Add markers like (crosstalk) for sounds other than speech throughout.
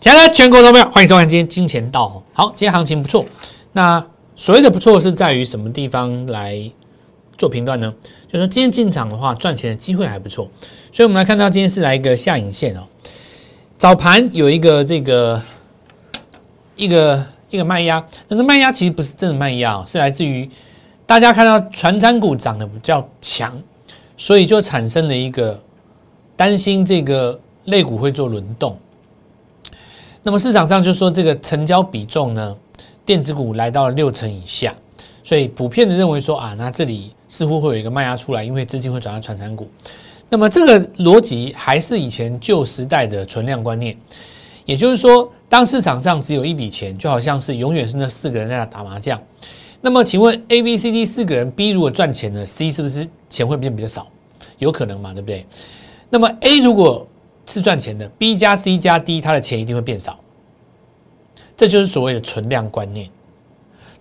亲爱的全国投票，欢迎收看今天金钱道。好，今天行情不错。那所谓的不错是在于什么地方来做评断呢？就是说今天进场的话，赚钱的机会还不错。所以我们来看到今天是来一个下影线哦。早盘有一个这个一个一个卖压，但是卖压其实不是真的卖压，是来自于大家看到传产股涨得比较强，所以就产生了一个担心这个类股会做轮动。那么市场上就说这个成交比重呢，电子股来到了六成以下，所以普遍的认为说啊，那这里似乎会有一个卖压出来，因为资金会转到传产股。那么这个逻辑还是以前旧时代的存量观念，也就是说，当市场上只有一笔钱，就好像是永远是那四个人在那打麻将。那么请问 A、B、C、D 四个人，B 如果赚钱了，C 是不是钱会变比较少？有可能嘛，对不对？那么 A 如果是赚钱的，B 加 C 加 D，它的钱一定会变少。这就是所谓的存量观念。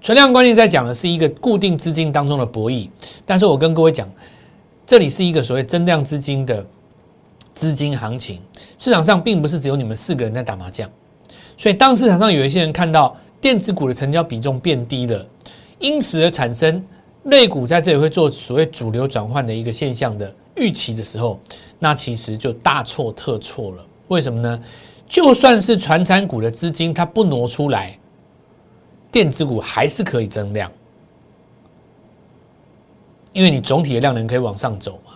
存量观念在讲的是一个固定资金当中的博弈，但是我跟各位讲，这里是一个所谓增量资金的资金行情。市场上并不是只有你们四个人在打麻将，所以当市场上有一些人看到电子股的成交比重变低了，因此而产生类股在这里会做所谓主流转换的一个现象的预期的时候，那其实就大错特错了。为什么呢？就算是传产股的资金它不挪出来，电子股还是可以增量，因为你总体的量能可以往上走嘛。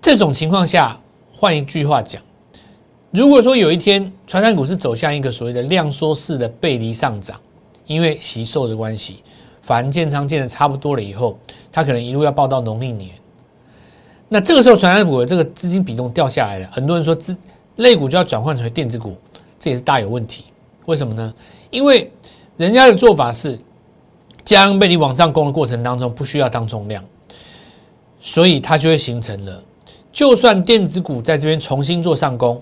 这种情况下，换一句话讲，如果说有一天传产股是走向一个所谓的量缩式的背离上涨，因为吸售的关系，反建仓建的差不多了以后，它可能一路要报到农历年，那这个时候传产股的这个资金比重掉下来了，很多人说资类股就要转换成电子股，这也是大有问题。为什么呢？因为人家的做法是，将被你往上攻的过程当中不需要当重量，所以它就会形成了。就算电子股在这边重新做上攻，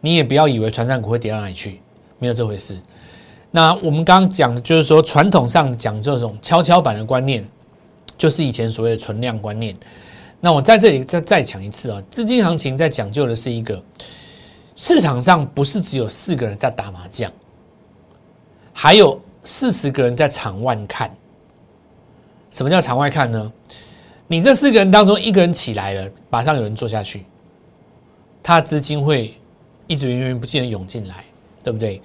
你也不要以为传产股会跌到哪里去，没有这回事。那我们刚刚讲的就是说，传统上讲这种跷跷板的观念，就是以前所谓的存量观念。那我在这里再再讲一次啊，资金行情在讲究的是一个。市场上不是只有四个人在打麻将，还有四十个人在场外看。什么叫场外看呢？你这四个人当中一个人起来了，马上有人坐下去，他资金会一直源源不尽的涌进来，对不对？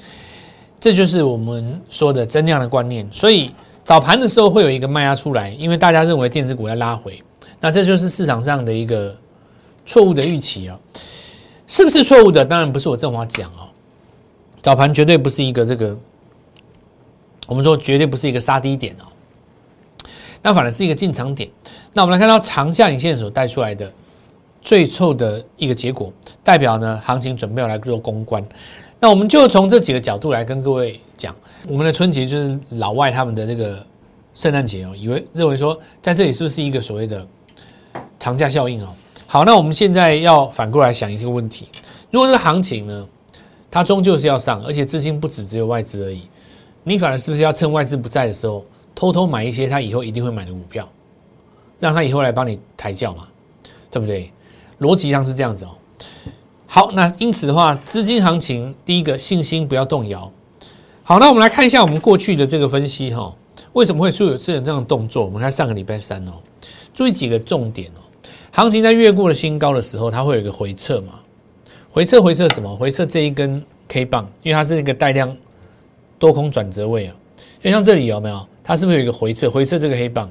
这就是我们说的增量的观念。所以早盘的时候会有一个卖压出来，因为大家认为电子股要拉回，那这就是市场上的一个错误的预期啊。是不是错误的？当然不是我正华讲哦。早盘绝对不是一个这个，我们说绝对不是一个杀低点哦。那反而是一个进场点。那我们来看到长下影线所带出来的最臭的一个结果，代表呢行情准备要来做公关。那我们就从这几个角度来跟各位讲，我们的春节就是老外他们的这个圣诞节哦，以为认为说在这里是不是一个所谓的长假效应哦？好，那我们现在要反过来想一个问题：如果这个行情呢，它终究是要上，而且资金不止只有外资而已，你反而是不是要趁外资不在的时候，偷偷买一些他以后一定会买的股票，让他以后来帮你抬轿嘛？对不对？逻辑上是这样子哦。好，那因此的话，资金行情第一个信心不要动摇。好，那我们来看一下我们过去的这个分析哈，为什么会出有这种这样的动作？我们看上个礼拜三哦，注意几个重点哦。行情在越过了新高的时候，它会有一个回撤嘛？回撤回撤什么？回撤这一根 K 棒，因为它是一个带量多空转折位啊。就像这里有没有？它是不是有一个回撤？回撤这个黑棒。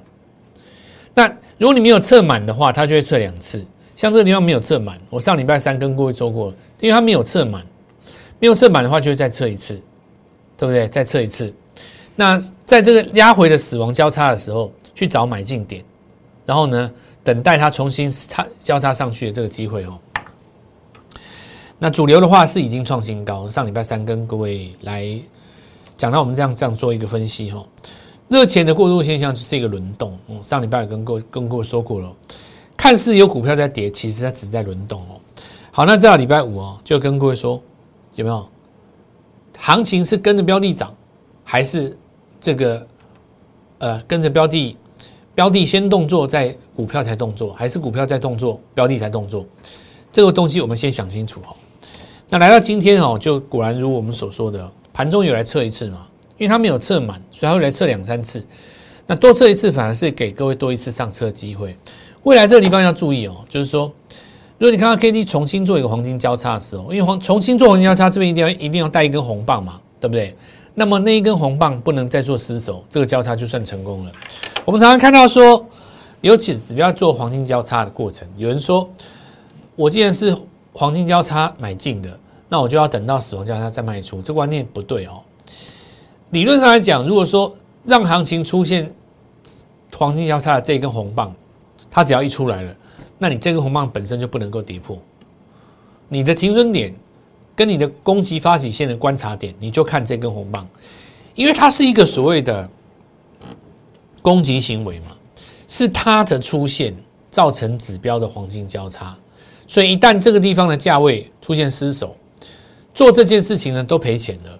那如果你没有测满的话，它就会测两次。像这个地方没有测满，我上礼拜三跟各位说过，因为它没有测满，没有测满的话就会再测一次，对不对？再测一次。那在这个压回的死亡交叉的时候，去找买进点，然后呢？等待它重新叉交叉上去的这个机会哦。那主流的话是已经创新高，上礼拜三跟各位来讲到我们这样这样做一个分析哈。热钱的过渡现象就是一个轮动，嗯，上礼拜也跟各跟各位说过了，看似有股票在跌，其实它只在轮动哦。好，那这礼拜五哦，就跟各位说有没有行情是跟着标的涨，还是这个呃跟着标的？标的先动作，再股票才动作，还是股票在动作，标的才动作？这个东西我们先想清楚哈。那来到今天哦，就果然如我们所说的，盘中有来测一次嘛，因为它没有测满，所以它会来测两三次。那多测一次，反而是给各位多一次上车机会。未来这个地方要注意哦，就是说，如果你看到 K D 重新做一个黄金交叉的时候，因为黄重新做黄金交叉，这边一定要一定要带一根红棒嘛，对不对？那么那一根红棒不能再做失手，这个交叉就算成功了。我们常常看到说，尤其是不要做黄金交叉的过程，有人说，我既然是黄金交叉买进的，那我就要等到死亡交叉再卖出，这观念不对哦。理论上来讲，如果说让行情出现黄金交叉的这根红棒，它只要一出来了，那你这根红棒本身就不能够跌破。你的停损点跟你的攻击发起线的观察点，你就看这根红棒，因为它是一个所谓的攻击行为嘛，是它的出现造成指标的黄金交叉，所以一旦这个地方的价位出现失守，做这件事情呢都赔钱了。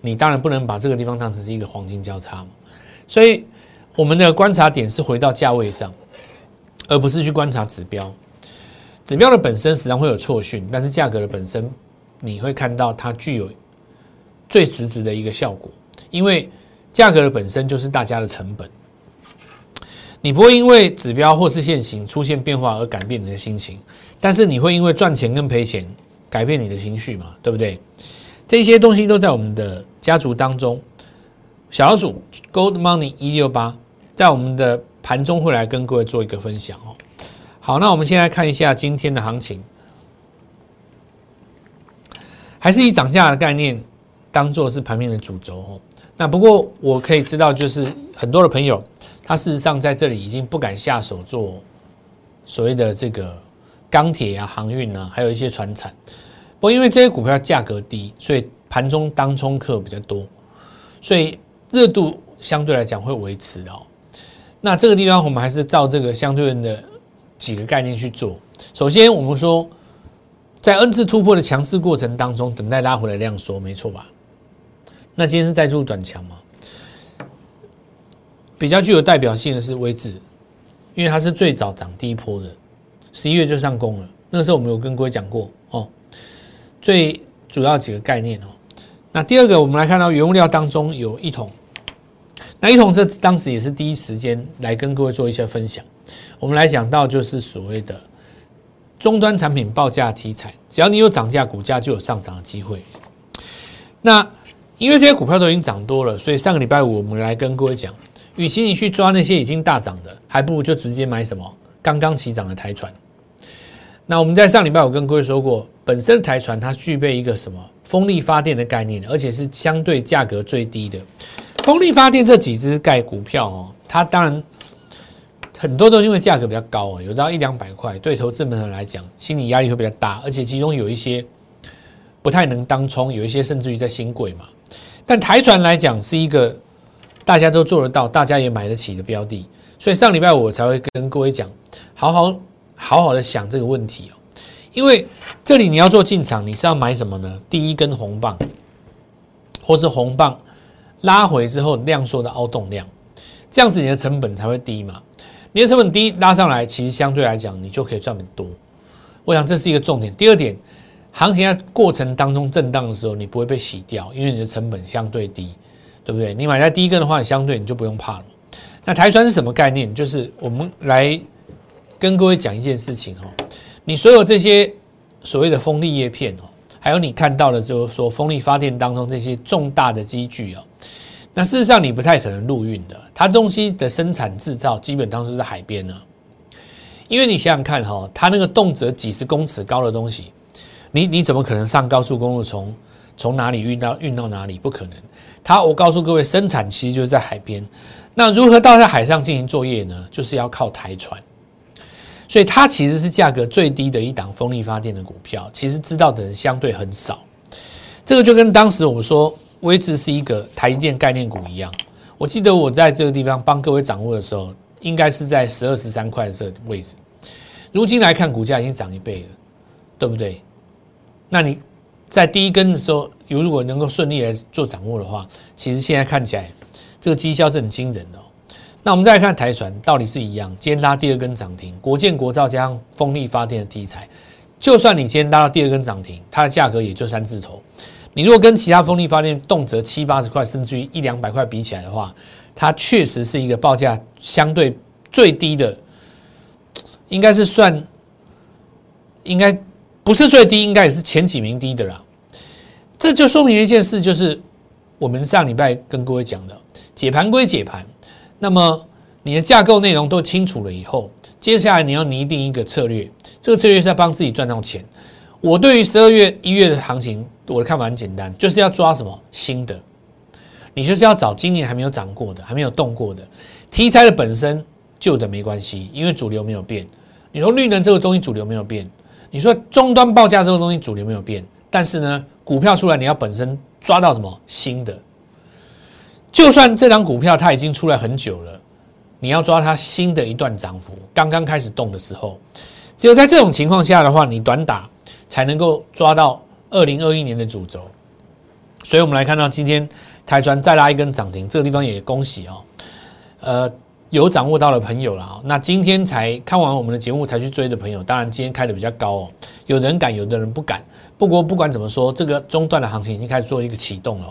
你当然不能把这个地方当成是一个黄金交叉嘛，所以我们的观察点是回到价位上，而不是去观察指标。指标的本身实际上会有错讯，但是价格的本身你会看到它具有最实质的一个效果，因为价格的本身就是大家的成本。你不会因为指标或是现行出现变化而改变你的心情，但是你会因为赚钱跟赔钱改变你的情绪嘛？对不对？这些东西都在我们的。家族当中，小老鼠 Gold Money 一六八，在我们的盘中会来跟各位做一个分享哦。好，那我们现在看一下今天的行情，还是以涨价的概念当做是盘面的主轴哦。那不过我可以知道，就是很多的朋友，他事实上在这里已经不敢下手做所谓的这个钢铁啊、航运啊，还有一些船产。不过因为这些股票价格低，所以。盘中当冲客比较多，所以热度相对来讲会维持哦。那这个地方我们还是照这个相对应的几个概念去做。首先，我们说在 N 次突破的强势过程当中，等待拉回来量缩，没错吧？那今天是再度转强吗？比较具有代表性的是位置，因为它是最早涨第一波的，十一月就上攻了。那个时候我们有跟各位讲过哦，最主要几个概念哦。那第二个，我们来看到原物料当中有一桶，那一桶这当时也是第一时间来跟各位做一些分享。我们来讲到就是所谓的终端产品报价题材，只要你有涨价，股价就有上涨的机会。那因为这些股票都已经涨多了，所以上个礼拜五我们来跟各位讲，与其你去抓那些已经大涨的，还不如就直接买什么刚刚起涨的台船。那我们在上礼拜我跟各位说过，本身台船它具备一个什么？风力发电的概念，而且是相对价格最低的。风力发电这几只盖股票哦，它当然很多都因为价格比较高哦，有到一两百块，对投资们来讲心理压力会比较大，而且其中有一些不太能当冲，有一些甚至于在新贵嘛。但台船来讲是一个大家都做得到，大家也买得起的标的，所以上礼拜我才会跟各位讲，好好好好的想这个问题哦。因为这里你要做进场，你是要买什么呢？第一根红棒，或是红棒拉回之后量缩的凹洞量，这样子你的成本才会低嘛。你的成本低拉上来，其实相对来讲你就可以赚很多。我想这是一个重点。第二点，行情在过程当中震荡的时候，你不会被洗掉，因为你的成本相对低，对不对？你买在第一根的话，相对你就不用怕了。那台船是什么概念？就是我们来跟各位讲一件事情哦。你所有这些所谓的风力叶片哦，还有你看到的，就是说风力发电当中这些重大的机具哦，那事实上你不太可能陆运的，它东西的生产制造基本当时在海边呢。因为你想想看哈，它那个动辄几十公尺高的东西，你你怎么可能上高速公路从从哪里运到运到哪里？不可能。它我告诉各位，生产其实就是在海边。那如何到在海上进行作业呢？就是要靠台船。所以它其实是价格最低的一档风力发电的股票，其实知道的人相对很少。这个就跟当时我们说威智是一个台积电概念股一样。我记得我在这个地方帮各位掌握的时候，应该是在十二十三块这个位置。如今来看，股价已经涨一倍了，对不对？那你在第一根的时候，如果能够顺利来做掌握的话，其实现在看起来这个绩效是很惊人的。那我们再看台船，道理是一样。今天拉第二根涨停，国建国造加上风力发电的题材，就算你今天拉到第二根涨停，它的价格也就三字头。你如果跟其他风力发电动辄七八十块，甚至于一两百块比起来的话，它确实是一个报价相对最低的，应该是算，应该不是最低，应该也是前几名低的啦。这就说明一件事，就是我们上礼拜跟各位讲的，解盘归解盘，那么你的架构内容都清楚了以后，接下来你要拟定一个策略，这个策略是要帮自己赚到钱。我对于十二月、一月的行情，我的看法很简单，就是要抓什么新的。你就是要找今年还没有涨过的、还没有动过的题材的本身，旧的没关系，因为主流没有变。你说绿能这个东西主流没有变，你说终端报价这个东西主流没有变，但是呢，股票出来你要本身抓到什么新的。就算这张股票它已经出来很久了，你要抓它新的一段涨幅，刚刚开始动的时候，只有在这种情况下的话，你短打才能够抓到二零二一年的主轴。所以我们来看到今天。台船再拉一根涨停，这个地方也恭喜哦。呃，有掌握到的朋友了。那今天才看完我们的节目才去追的朋友，当然今天开的比较高哦。有人敢，有的人不敢。不过不管怎么说，这个中段的行情已经开始做一个启动了。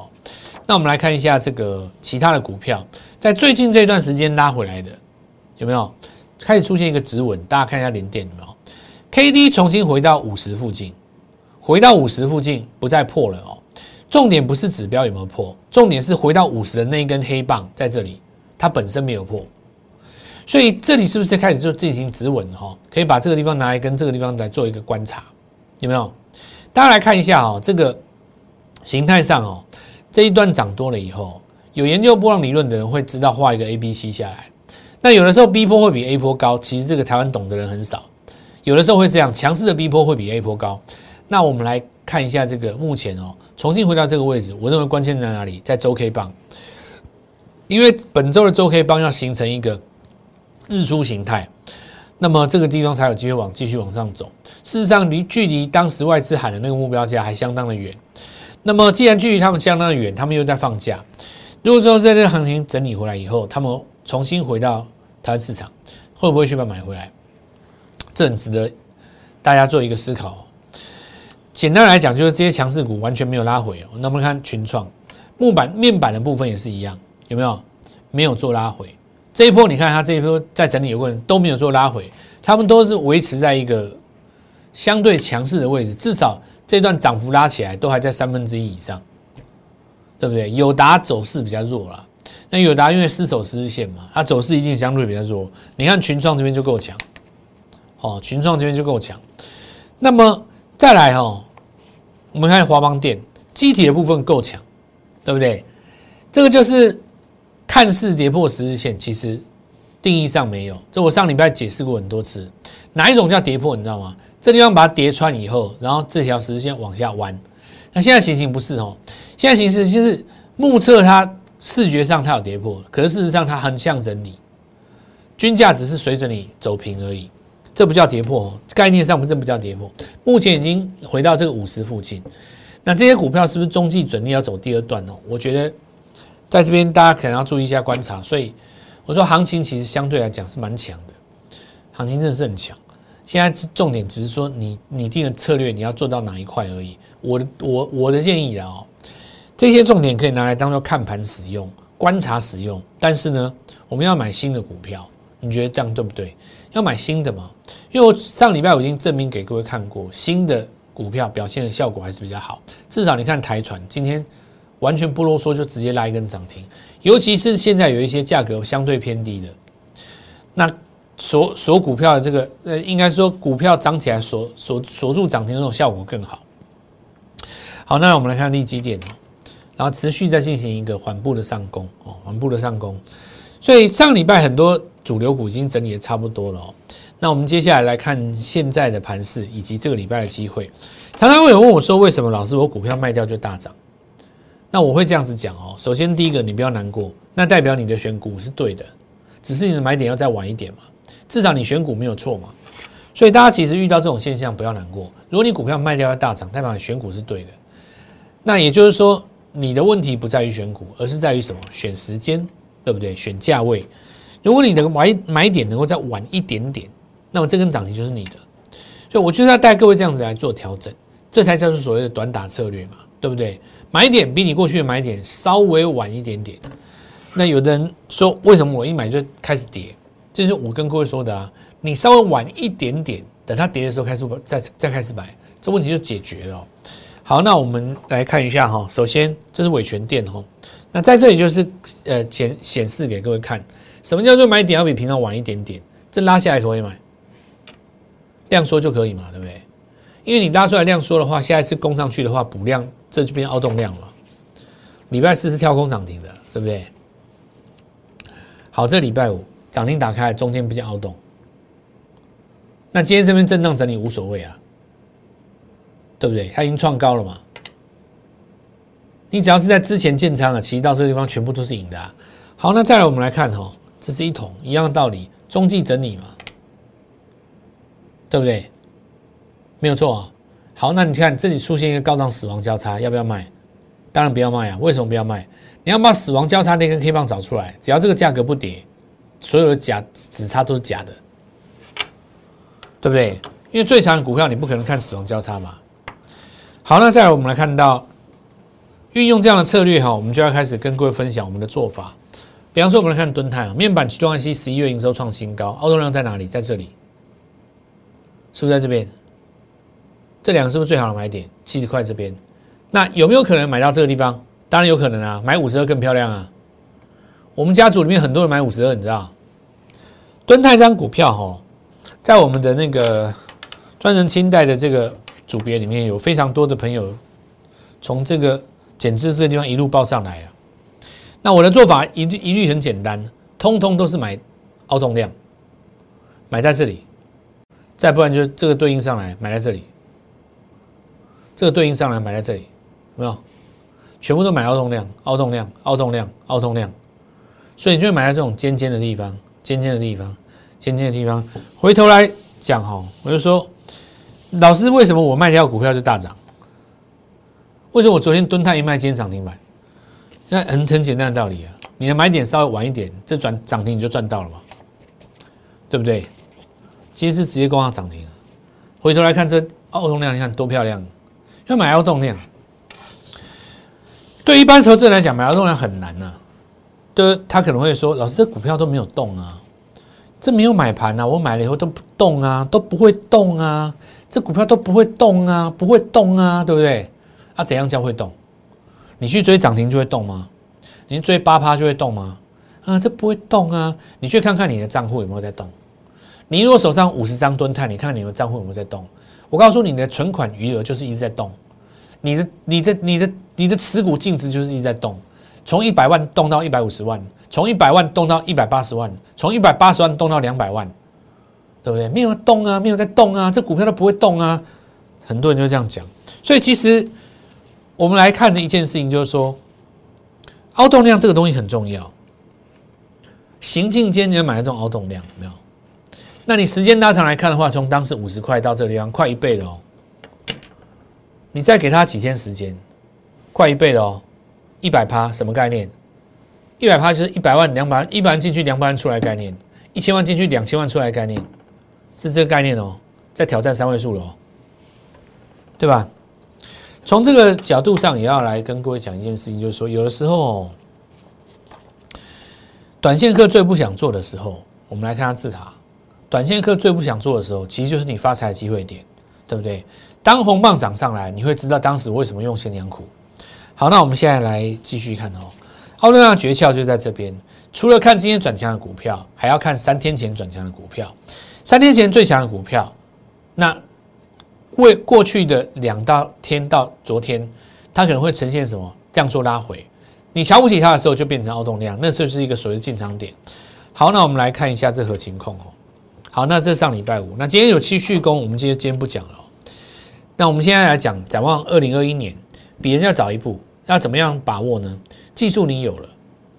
那我们来看一下这个其他的股票，在最近这段时间拉回来的有没有开始出现一个止稳？大家看一下零点有没有？K D 重新回到五十附近，回到五十附近不再破了哦。重点不是指标有没有破，重点是回到五十的那一根黑棒在这里，它本身没有破，所以这里是不是开始就进行止稳哈？可以把这个地方拿来跟这个地方来做一个观察，有没有？大家来看一下哦，这个形态上哦，这一段涨多了以后，有研究波浪理论的人会知道画一个 A、B、C 下来。那有的时候 B 波会比 A 波高，其实这个台湾懂的人很少。有的时候会这样，强势的 B 波会比 A 波高。那我们来看一下这个目前哦。重新回到这个位置，我认为关键在哪里？在周 K 棒，因为本周的周 K 棒要形成一个日出形态，那么这个地方才有机会往继续往上走。事实上，离距离当时外资喊的那个目标价还相当的远。那么既然距离他们相当的远，他们又在放假。如果说在这个行情整理回来以后，他们重新回到台湾市场，会不会去把它买回来？这很值得大家做一个思考。简单来讲，就是这些强势股完全没有拉回哦。那么看群创、木板、面板的部分也是一样，有没有？没有做拉回。这一波你看它这一波在整理有问都没有做拉回，他们都是维持在一个相对强势的位置，至少这段涨幅拉起来都还在三分之一以上，对不对？友达走势比较弱了，那友达因为失守十日线嘛，它走势一定相对比较弱。你看群创这边就够强，哦，群创这边就够强，那么。再来哈，我们看华邦电机体的部分够强，对不对？这个就是看似跌破十日线，其实定义上没有。这我上礼拜解释过很多次，哪一种叫跌破？你知道吗？这地方把它跌穿以后，然后这条十日线往下弯。那现在情形不是哦，现在形势就是目测它视觉上它有跌破，可是事实上它很像整理，均价只是随着你走平而已。这不叫跌破哦，概念上不是不叫跌破。目前已经回到这个五十附近，那这些股票是不是中继准力要走第二段哦？我觉得在这边大家可能要注意一下观察。所以我说行情其实相对来讲是蛮强的，行情真的是很强。现在重点只是说你拟定的策略你要做到哪一块而已。我的我我的建议啊，哦，这些重点可以拿来当做看盘使用、观察使用。但是呢，我们要买新的股票，你觉得这样对不对？要买新的嘛？因为我上礼拜我已经证明给各位看过，新的股票表现的效果还是比较好。至少你看台船今天完全不啰嗦，就直接拉一根涨停。尤其是现在有一些价格相对偏低的，那锁锁股票的这个呃，应该说股票涨起来锁锁锁住涨停那种效果更好。好，那我们来看利基电哦，然后持续在进行一个缓步的上攻哦，缓步的上攻。所以上礼拜很多。主流股已经整理的差不多了哦，那我们接下来来看现在的盘势以及这个礼拜的机会。常常会有问我说，为什么老师我股票卖掉就大涨？那我会这样子讲哦。首先第一个，你不要难过，那代表你的选股是对的，只是你的买点要再晚一点嘛。至少你选股没有错嘛。所以大家其实遇到这种现象不要难过。如果你股票卖掉要大涨，代表你选股是对的。那也就是说，你的问题不在于选股，而是在于什么？选时间，对不对？选价位。如果你的买买点能够再晚一点点，那么这根涨停就是你的。所以我就是要带各位这样子来做调整，这才叫做所谓的短打策略嘛，对不对？买点比你过去的买点稍微晚一点点。那有的人说，为什么我一买就开始跌？这是我跟各位说的啊，你稍微晚一点点，等它跌的时候开始再再开始买，这问题就解决了。好，那我们来看一下哈，首先这是伟权店哈，那在这里就是呃显显示给各位看，什么叫做买点要比平常晚一点点，这拉下来可以买。量缩就可以嘛，对不对？因为你拉出来量缩的话，下一次攻上去的话，补量这就变凹动量了。礼拜四是跳空涨停的，对不对？好，这礼拜五涨停打开，中间比较凹动。那今天这边震荡整理无所谓啊，对不对？它已经创高了嘛。你只要是在之前建仓啊，其实到这个地方全部都是赢的啊。好，那再来我们来看哈，这是一桶一样的道理，中继整理嘛。对不对？没有错啊。好，那你看这里出现一个高档死亡交叉，要不要卖？当然不要卖啊。为什么不要卖？你要把死亡交叉那根 K 棒找出来，只要这个价格不跌，所有的假指差都是假的，对不对？因为最强的股票你不可能看死亡交叉嘛。好，那再来我们来看到运用这样的策略哈，我们就要开始跟各位分享我们的做法。比方说，我们来看敦泰啊，面板驱动 IC 十一月营收创新高，凹动量在哪里？在这里。是不是在这边？这两个是不是最好的买点？七十块这边，那有没有可能买到这个地方？当然有可能啊，买五十二更漂亮啊。我们家族里面很多人买五十二，你知道？敦泰张股票哈，在我们的那个专人清代的这个组别里面有非常多的朋友从这个减资这个地方一路报上来啊。那我的做法一律一律很简单，通通都是买凹动量，买在这里。再不然就这个对应上来买在这里，这个对应上来买在这里，有没有？全部都买凹动量、凹动量、凹动量、凹动量，所以你就会买在这种尖尖的地方、尖尖的地方、尖尖的地方。回头来讲哈，我就说，老师为什么我卖掉股票就大涨？为什么我昨天蹲太一卖，今天涨停板？那很很简单的道理啊，你的买点稍微晚一点，这转涨停你就赚到了嘛，对不对？今天是直接攻上涨停，回头来看这凹动量，你看多漂亮！要买凹动量，对一般投资人来讲，买凹动量很难呐。对，他可能会说：“老师，这股票都没有动啊，这没有买盘啊，我买了以后都不动啊，都不会动啊，这股票都不会动啊，不会动啊，对不对？啊，怎样叫会动？你去追涨停就会动吗？你去追八趴就会动吗？啊，这不会动啊！你去看看你的账户有没有在动。”你如果手上五十张吨碳，你看你的账户有没有在动？我告诉你，你的存款余额就是一直在动，你的、你的、你的、你的持股净值就是一直在动，从一百万动到一百五十万，从一百万动到一百八十万，从一百八十万动到两百万，对不对？没有动啊，没有在动啊，这股票都不会动啊。很多人就这样讲，所以其实我们来看的一件事情就是说，凹动量这个东西很重要。行进间你要买这种凹动量，没有？那你时间拉长来看的话，从当时五十块到这个地方，快一倍了哦。你再给他几天时间，快一倍了哦，一百趴什么概念？一百趴就是一百万、两百万，一百万进去，两百万出来概念；一千万进去，两千万出来概念，是这个概念哦。在挑战三位数了哦，对吧？从这个角度上，也要来跟各位讲一件事情，就是说，有的时候，短线客最不想做的时候，我们来看下字卡。短线客最不想做的时候，其实就是你发财的机会点，对不对？当红棒涨上来，你会知道当时为什么用心良苦。好，那我们现在来继续看哦。奥特曼诀窍就在这边，除了看今天转强的股票，还要看三天前转强的股票。三天前最强的股票，那为过去的两到天到昨天，它可能会呈现什么量缩拉回？你瞧不起它的时候，就变成奥动量，那就是一个所谓的进场点。好，那我们来看一下这何情况哦。好，那这上礼拜五。那今天有期续攻，我们今天今天不讲了。那我们现在来讲展望二零二一年，比人家早一步，要怎么样把握呢？技术你有了，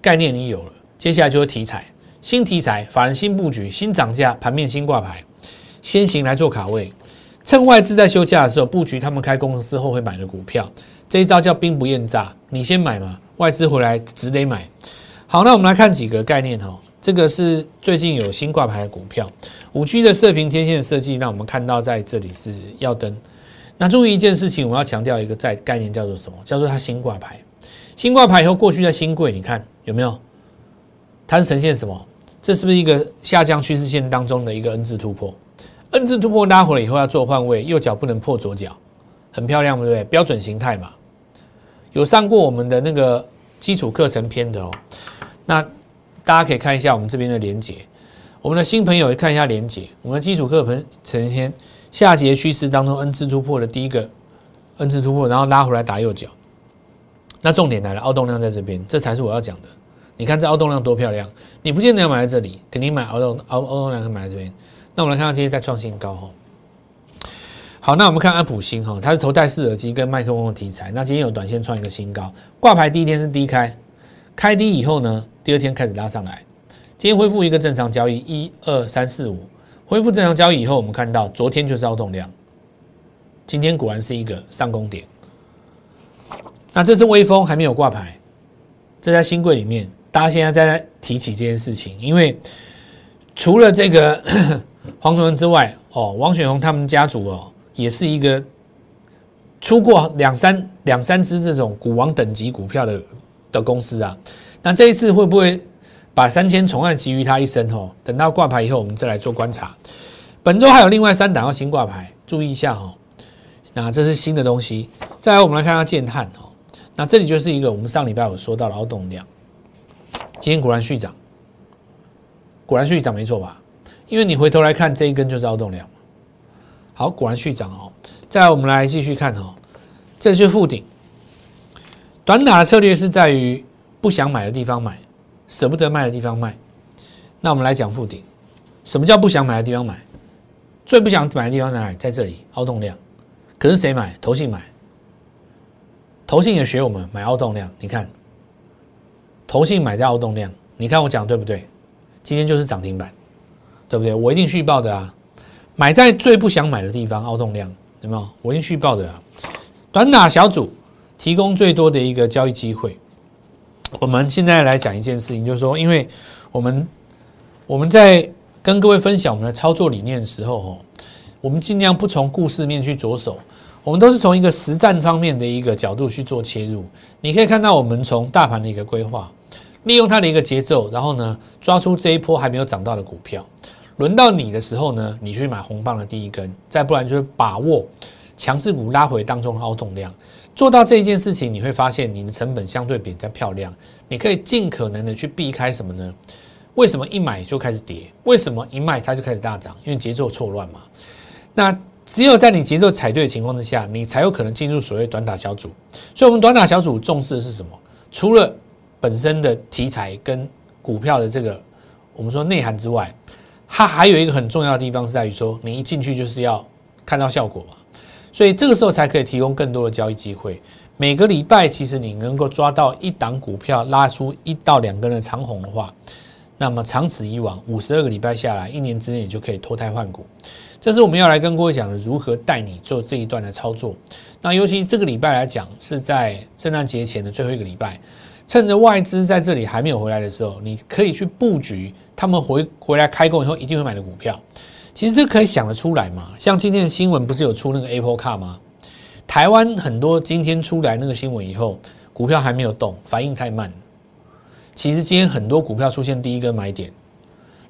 概念你有了，接下来就是题材，新题材，法人新布局，新涨价，盘面新挂牌，先行来做卡位，趁外资在休假的时候布局，他们开公司后会买的股票，这一招叫兵不厌诈，你先买嘛，外资回来只得买。好，那我们来看几个概念哦。这个是最近有新挂牌的股票，五 G 的射频天线设计，那我们看到在这里是耀灯。那注意一件事情，我们要强调一个在概念叫做什么？叫做它新挂牌。新挂牌以后，过去在新贵，你看有没有？它是呈现什么？这是不是一个下降趋势线当中的一个 N 字突破？N 字突破拉回来以后要做换位，右脚不能破左脚，很漂亮，对不对？标准形态嘛。有上过我们的那个基础课程篇的哦。那大家可以看一下我们这边的连接，我们的新朋友看一下连接。我们的基础课程呈现下节趋势当中 N 次突破的第一个 N 次突破，然后拉回来打右脚。那重点来了，凹动量在这边，这才是我要讲的。你看这凹动量多漂亮！你不见得要买在这里，肯定买凹动凹凹动量是买在这边。那我们来看看今天在创新高哈。好，那我们看安普新哈，它是头戴式耳机跟麦克风的题材。那今天有短线创一个新高，挂牌第一天是低开，开低以后呢？第二天开始拉上来，今天恢复一个正常交易，一二三四五，恢复正常交易以后，我们看到昨天就是凹动量，今天果然是一个上攻点。那这次微风还没有挂牌，这在新贵里面，大家现在在提起这件事情，因为除了这个 (coughs) 黄崇文之外，哦，王雪红他们家族哦，也是一个出过两三两三只这种股王等级股票的的公司啊。那这一次会不会把三千宠爱集于他一身？哦，等到挂牌以后，我们再来做观察。本周还有另外三档要新挂牌，注意一下哦。那这是新的东西。再来，我们来看下建汉哦。那这里就是一个我们上礼拜有说到的凹动量，今天果然续涨，果然续涨没错吧？因为你回头来看这一根就是凹动量好，果然续涨哦。再来，我们来继续看哦，这是附顶。短打的策略是在于。不想买的地方买，舍不得卖的地方卖。那我们来讲附顶，什么叫不想买的地方买？最不想买的地方在哪里？在这里，凹动量。可是谁买？投信买。投信也学我们买凹动量。你看，投信买在凹动量。你看我讲对不对？今天就是涨停板，对不对？我一定续报的啊。买在最不想买的地方，凹动量，有没有？我一定续报的啊。短打小组提供最多的一个交易机会。我们现在来讲一件事情，就是说，因为我们我们在跟各位分享我们的操作理念的时候，哦，我们尽量不从故事面去着手，我们都是从一个实战方面的一个角度去做切入。你可以看到，我们从大盘的一个规划，利用它的一个节奏，然后呢，抓出这一波还没有涨到的股票。轮到你的时候呢，你去买红棒的第一根，再不然就是把握强势股拉回当中的凹动量。做到这一件事情，你会发现你的成本相对比较漂亮。你可以尽可能的去避开什么呢？为什么一买就开始跌？为什么一卖它就开始大涨？因为节奏错乱嘛。那只有在你节奏踩对的情况之下，你才有可能进入所谓短打小组。所以，我们短打小组重视的是什么？除了本身的题材跟股票的这个我们说内涵之外，它还有一个很重要的地方是在于说，你一进去就是要看到效果嘛。所以这个时候才可以提供更多的交易机会。每个礼拜，其实你能够抓到一档股票拉出一到两根的长红的话，那么长此以往，五十二个礼拜下来，一年之内你就可以脱胎换骨。这是我们要来跟各位讲的，如何带你做这一段的操作。那尤其这个礼拜来讲，是在圣诞节前的最后一个礼拜，趁着外资在这里还没有回来的时候，你可以去布局他们回回来开工以后一定会买的股票。其实这可以想得出来嘛？像今天的新闻不是有出那个 Apple Car 吗？台湾很多今天出来那个新闻以后，股票还没有动，反应太慢。其实今天很多股票出现第一个买点，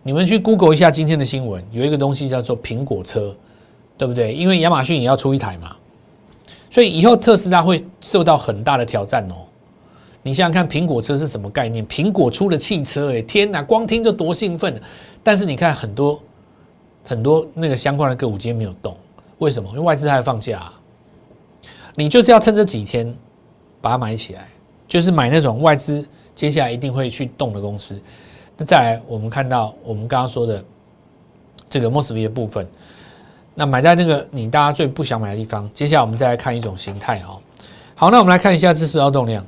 你们去 Google 一下今天的新闻，有一个东西叫做苹果车，对不对？因为亚马逊也要出一台嘛，所以以后特斯拉会受到很大的挑战哦。你想想看，苹果车是什么概念？苹果出了汽车，哎，天哪，光听就多兴奋！但是你看很多。很多那个相关的个股今天没有动，为什么？因为外资还放假。你就是要趁这几天把它买起来，就是买那种外资接下来一定会去动的公司。那再来，我们看到我们刚刚说的这个 Mosfet 的部分，那买在那个你大家最不想买的地方。接下来我们再来看一种形态哈。好，那我们来看一下这是不是凹动量？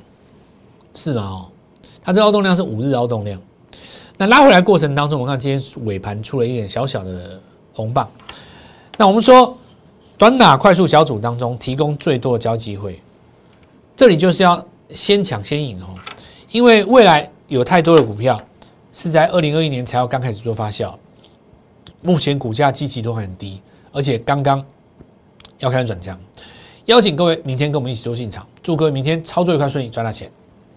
是吗？哦，它这凹动量是五日凹动量。那拉回来过程当中，我看今天尾盘出了一点小小的红棒。那我们说，短打快速小组当中提供最多的交易机会，这里就是要先抢先赢哦，因为未来有太多的股票是在二零二一年才要刚开始做发酵，目前股价基期都很低，而且刚刚要开始转强。邀请各位明天跟我们一起做进场，祝各位明天操作愉快顺利，赚大钱。